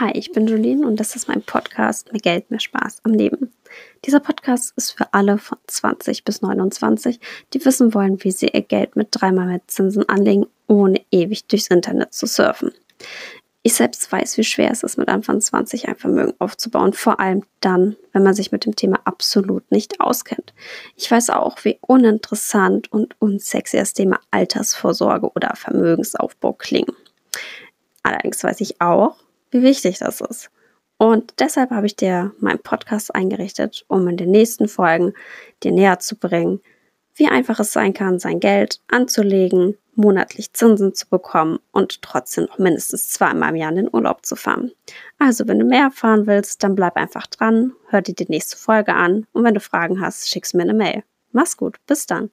Hi, ich bin Julien und das ist mein Podcast Mehr Geld, mehr Spaß am Leben. Dieser Podcast ist für alle von 20 bis 29, die wissen wollen, wie sie ihr Geld mit dreimal mehr Zinsen anlegen, ohne ewig durchs Internet zu surfen. Ich selbst weiß, wie schwer es ist, mit Anfang 20 ein Vermögen aufzubauen, vor allem dann, wenn man sich mit dem Thema absolut nicht auskennt. Ich weiß auch, wie uninteressant und unsexy das Thema Altersvorsorge oder Vermögensaufbau klingen. Allerdings weiß ich auch, wie wichtig das ist. Und deshalb habe ich dir meinen Podcast eingerichtet, um in den nächsten Folgen dir näher zu bringen, wie einfach es sein kann, sein Geld anzulegen, monatlich Zinsen zu bekommen und trotzdem noch mindestens zweimal im Jahr in den Urlaub zu fahren. Also, wenn du mehr erfahren willst, dann bleib einfach dran, hör dir die nächste Folge an und wenn du Fragen hast, schickst mir eine Mail. Mach's gut, bis dann.